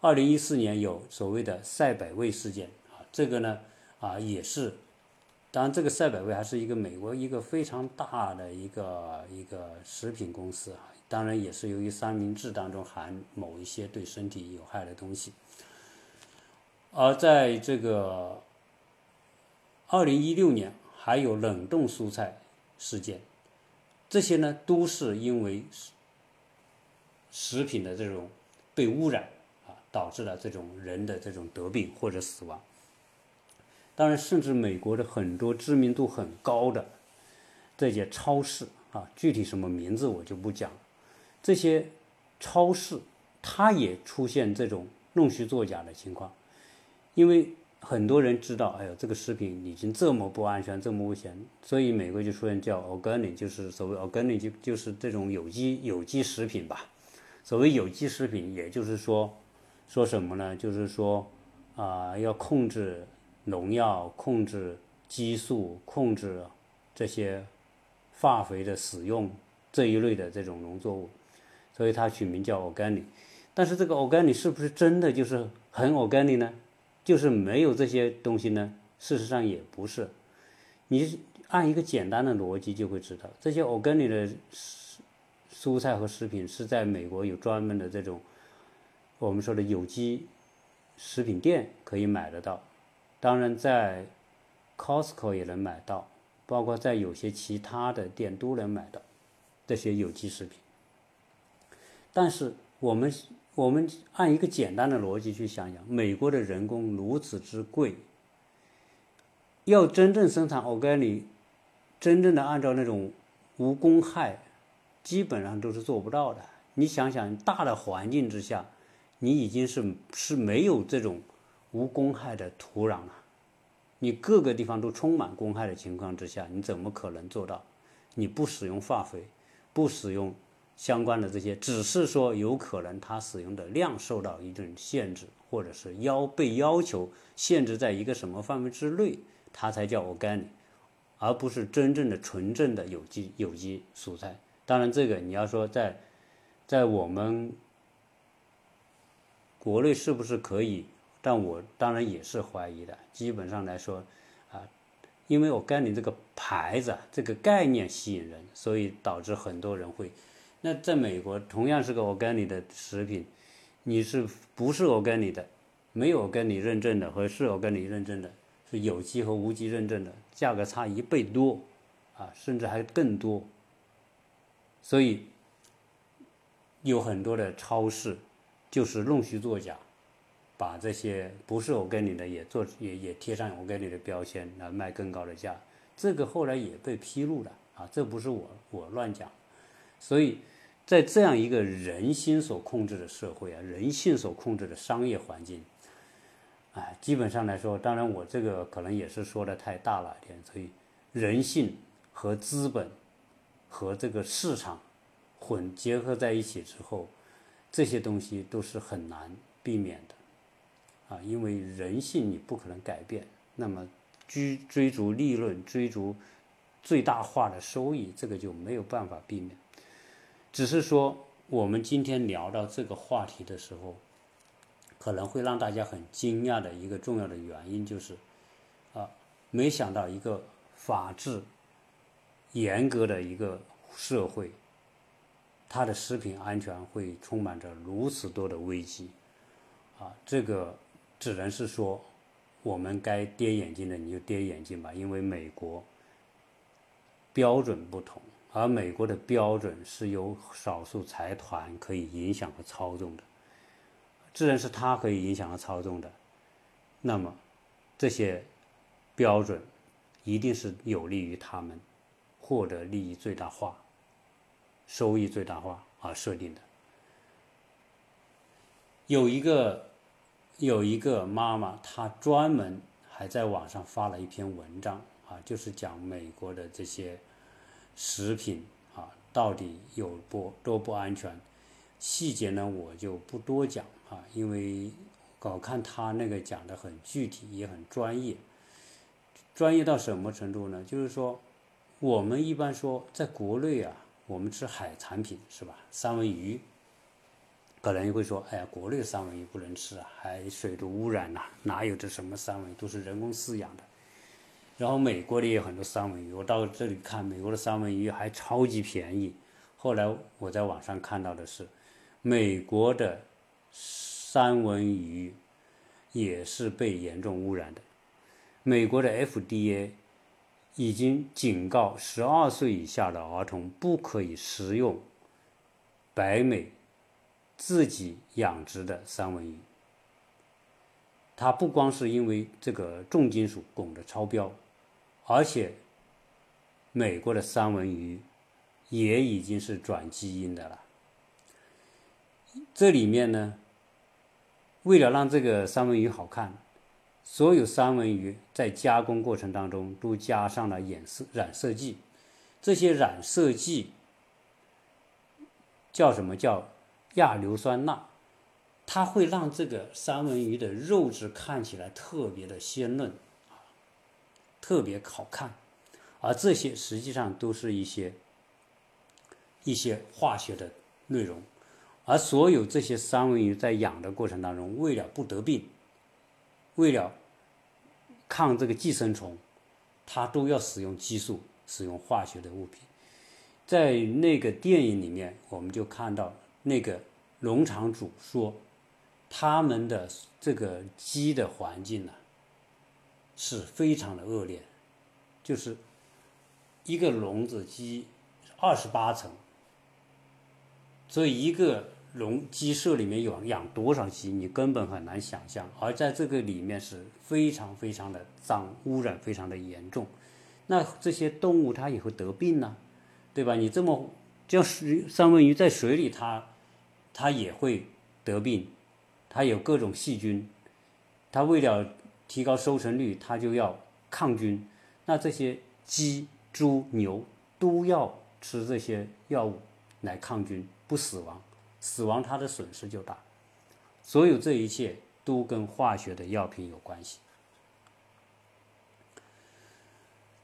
二零一四年有所谓的赛百味事件啊，这个呢啊也是，当然这个赛百味还是一个美国一个非常大的一个一个食品公司啊，当然也是由于三明治当中含某一些对身体有害的东西。而在这个二零一六年，还有冷冻蔬菜事件，这些呢都是因为食品的这种被污染啊，导致了这种人的这种得病或者死亡。当然，甚至美国的很多知名度很高的这些超市啊，具体什么名字我就不讲。这些超市它也出现这种弄虚作假的情况。因为很多人知道，哎呦，这个食品已经这么不安全，这么危险，所以美国就出现叫 organic，就是所谓 organic 就就是这种有机有机食品吧。所谓有机食品，也就是说，说什么呢？就是说，啊，要控制农药，控制激素，控制这些化肥的使用这一类的这种农作物，所以它取名叫 organic。但是这个 organic 是不是真的就是很 organic 呢？就是没有这些东西呢，事实上也不是。你按一个简单的逻辑就会知道，这些 organic 的蔬菜和食品是在美国有专门的这种我们说的有机食品店可以买得到，当然在 Costco 也能买到，包括在有些其他的店都能买到这些有机食品。但是我们。我们按一个简单的逻辑去想想，美国的人工如此之贵，要真正生产 organic，真正的按照那种无公害，基本上都是做不到的。你想想，大的环境之下，你已经是是没有这种无公害的土壤了，你各个地方都充满公害的情况之下，你怎么可能做到？你不使用化肥，不使用。相关的这些，只是说有可能它使用的量受到一定限制，或者是要被要求限制在一个什么范围之内，它才叫 organic，而不是真正的纯正的有机有机蔬菜。当然，这个你要说在在我们国内是不是可以？但我当然也是怀疑的。基本上来说，啊，因为我 organic 这个牌子这个概念吸引人，所以导致很多人会。那在美国同样是个 organic 的食品，你是不是 organic 的，没有跟你认证的和是 organic 认证的，是有机和无机认证的，价格差一倍多，啊，甚至还更多。所以有很多的超市就是弄虚作假，把这些不是 organic 的也做也也贴上 organic 的标签来卖更高的价，这个后来也被披露了啊，这不是我我乱讲。所以，在这样一个人心所控制的社会啊，人性所控制的商业环境，哎，基本上来说，当然我这个可能也是说的太大了一点。所以，人性和资本和这个市场混结合在一起之后，这些东西都是很难避免的啊，因为人性你不可能改变。那么，追追逐利润、追逐最大化的收益，这个就没有办法避免。只是说，我们今天聊到这个话题的时候，可能会让大家很惊讶的一个重要的原因就是，啊，没想到一个法治严格的一个社会，它的食品安全会充满着如此多的危机，啊，这个只能是说，我们该跌眼镜的你就跌眼镜吧，因为美国标准不同。而美国的标准是由少数财团可以影响和操纵的，自然是他可以影响和操纵的。那么，这些标准一定是有利于他们获得利益最大化、收益最大化而设定的。有一个有一个妈妈，她专门还在网上发了一篇文章啊，就是讲美国的这些。食品啊，到底有不多不安全？细节呢，我就不多讲啊，因为我看他那个讲的很具体，也很专业。专业到什么程度呢？就是说，我们一般说，在国内啊，我们吃海产品是吧？三文鱼，可能会说，哎呀，国内的三文鱼不能吃啊，海水都污染了，哪有这什么三文鱼，都是人工饲养的。然后美国的也有很多三文鱼，我到这里看，美国的三文鱼还超级便宜。后来我在网上看到的是，美国的三文鱼也是被严重污染的。美国的 FDA 已经警告十二岁以下的儿童不可以食用白美自己养殖的三文鱼。它不光是因为这个重金属汞的超标。而且，美国的三文鱼也已经是转基因的了。这里面呢，为了让这个三文鱼好看，所有三文鱼在加工过程当中都加上了染色染色剂。这些染色剂叫什么叫亚硫酸钠？它会让这个三文鱼的肉质看起来特别的鲜嫩。特别好看，而这些实际上都是一些一些化学的内容，而所有这些三文鱼在养的过程当中，为了不得病，为了抗这个寄生虫，它都要使用激素，使用化学的物品。在那个电影里面，我们就看到那个农场主说，他们的这个鸡的环境呢。是非常的恶劣，就是一个笼子鸡二十八层，所以一个笼鸡舍里面有养多少鸡，你根本很难想象。而在这个里面是非常非常的脏，污染非常的严重。那这些动物它也会得病呢，对吧？你这么叫水三文鱼在水里，它它也会得病，它有各种细菌，它为了。提高收成率，它就要抗菌。那这些鸡、猪、牛都要吃这些药物来抗菌，不死亡。死亡它的损失就大。所有这一切都跟化学的药品有关系。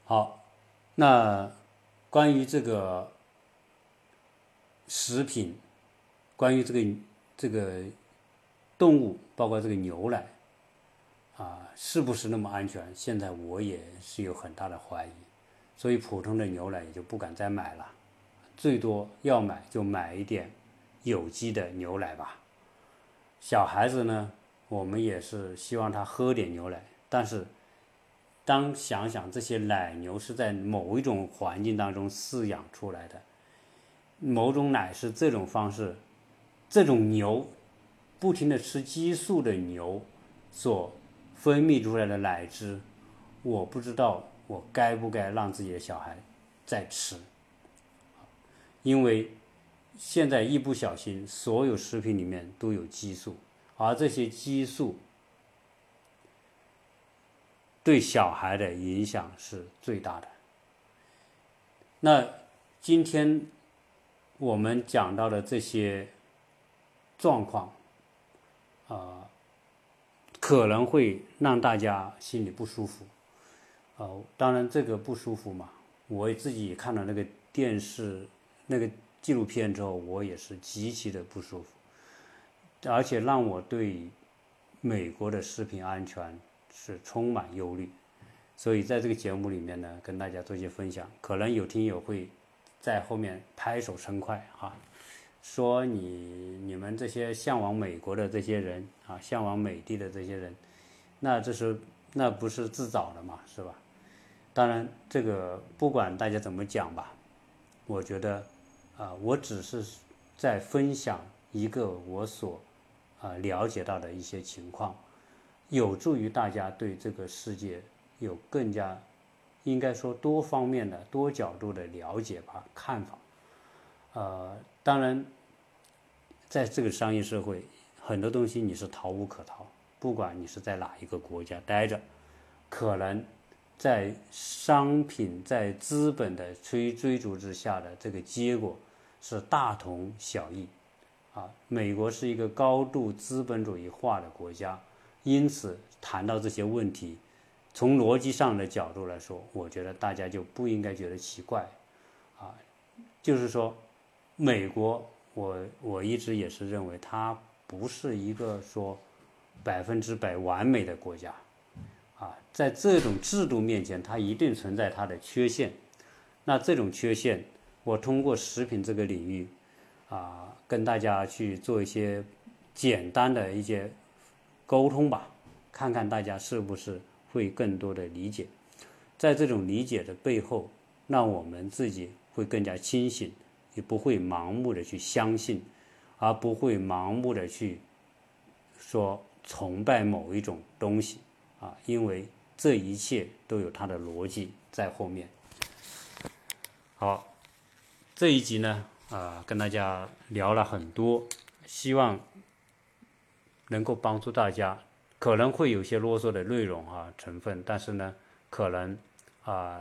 好，那关于这个食品，关于这个这个动物，包括这个牛奶。啊，是不是那么安全？现在我也是有很大的怀疑，所以普通的牛奶也就不敢再买了。最多要买就买一点有机的牛奶吧。小孩子呢，我们也是希望他喝点牛奶，但是当想想这些奶牛是在某一种环境当中饲养出来的，某种奶是这种方式，这种牛不停的吃激素的牛所分泌出来的奶汁，我不知道我该不该让自己的小孩再吃。因为现在一不小心，所有食品里面都有激素，而这些激素对小孩的影响是最大的。那今天我们讲到的这些状况，啊，可能会让大家心里不舒服。呃，当然这个不舒服嘛，我自己看了那个电视。那个纪录片之后，我也是极其的不舒服，而且让我对美国的食品安全是充满忧虑。所以在这个节目里面呢，跟大家做一些分享。可能有听友会在后面拍手称快哈，说你你们这些向往美国的这些人啊，向往美的的这些人，那这是那不是自找的嘛，是吧？当然，这个不管大家怎么讲吧，我觉得。啊，我只是在分享一个我所啊了解到的一些情况，有助于大家对这个世界有更加应该说多方面的、多角度的了解吧、看法。呃，当然，在这个商业社会，很多东西你是逃无可逃，不管你是在哪一个国家待着，可能在商品在资本的追追逐之下的这个结果。是大同小异，啊，美国是一个高度资本主义化的国家，因此谈到这些问题，从逻辑上的角度来说，我觉得大家就不应该觉得奇怪，啊，就是说，美国，我我一直也是认为它不是一个说百分之百完美的国家，啊，在这种制度面前，它一定存在它的缺陷，那这种缺陷。我通过食品这个领域，啊，跟大家去做一些简单的一些沟通吧，看看大家是不是会更多的理解，在这种理解的背后，让我们自己会更加清醒，也不会盲目的去相信，而不会盲目的去说崇拜某一种东西，啊，因为这一切都有它的逻辑在后面。好。这一集呢，啊，跟大家聊了很多，希望能够帮助大家。可能会有些啰嗦的内容啊成分，但是呢，可能啊，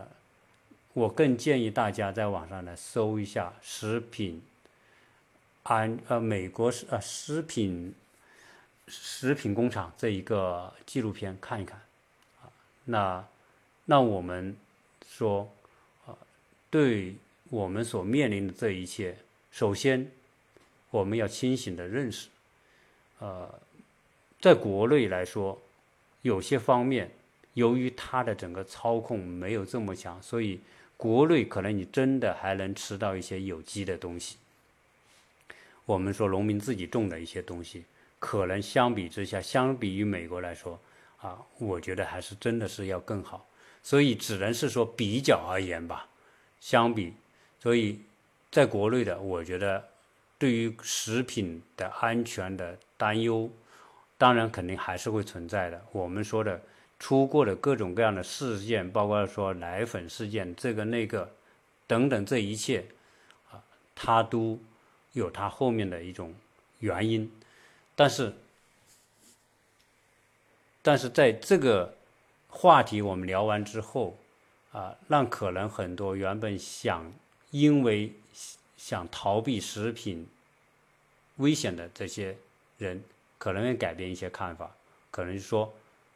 我更建议大家在网上呢搜一下食品安呃美国食呃食品食品工厂这一个纪录片看一看啊。那那我们说啊，对。我们所面临的这一切，首先我们要清醒的认识，呃，在国内来说，有些方面由于它的整个操控没有这么强，所以国内可能你真的还能吃到一些有机的东西。我们说农民自己种的一些东西，可能相比之下，相比于美国来说，啊，我觉得还是真的是要更好。所以只能是说比较而言吧，相比。所以，在国内的，我觉得对于食品的安全的担忧，当然肯定还是会存在的。我们说的出过的各种各样的事件，包括说奶粉事件，这个那个等等，这一切啊，它都有它后面的一种原因。但是，但是在这个话题我们聊完之后，啊，让可能很多原本想。因为想逃避食品危险的这些人，可能会改变一些看法，可能说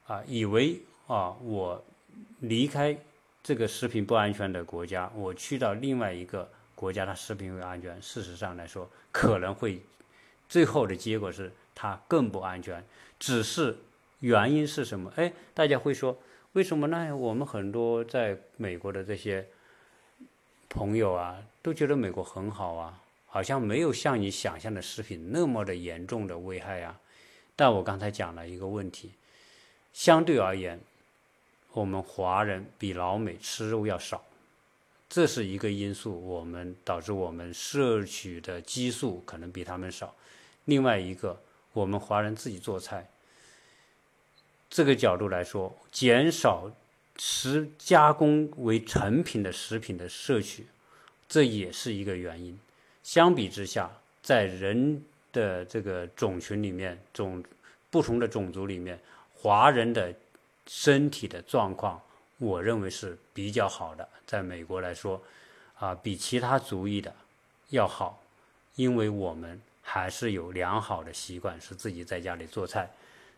啊，以为啊，我离开这个食品不安全的国家，我去到另外一个国家，它食品会安全。事实上来说，可能会最后的结果是它更不安全。只是原因是什么？哎，大家会说，为什么呢？我们很多在美国的这些。朋友啊，都觉得美国很好啊，好像没有像你想象的食品那么的严重的危害啊。但我刚才讲了一个问题，相对而言，我们华人比老美吃肉要少，这是一个因素，我们导致我们摄取的激素可能比他们少。另外一个，我们华人自己做菜，这个角度来说，减少食加工为成品的食品的摄取，这也是一个原因。相比之下，在人的这个种群里面，种不同的种族里面，华人的身体的状况，我认为是比较好的。在美国来说，啊，比其他族裔的要好，因为我们还是有良好的习惯，是自己在家里做菜。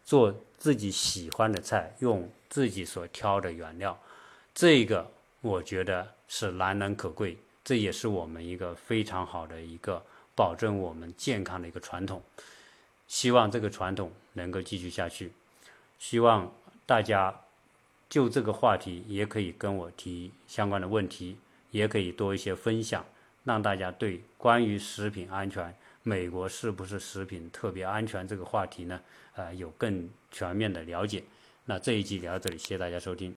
做自己喜欢的菜，用自己所挑的原料，这个我觉得是难能可贵，这也是我们一个非常好的一个保证我们健康的一个传统。希望这个传统能够继续下去。希望大家就这个话题也可以跟我提相关的问题，也可以多一些分享，让大家对关于食品安全。美国是不是食品特别安全这个话题呢？呃，有更全面的了解。那这一集聊到这里，谢谢大家收听。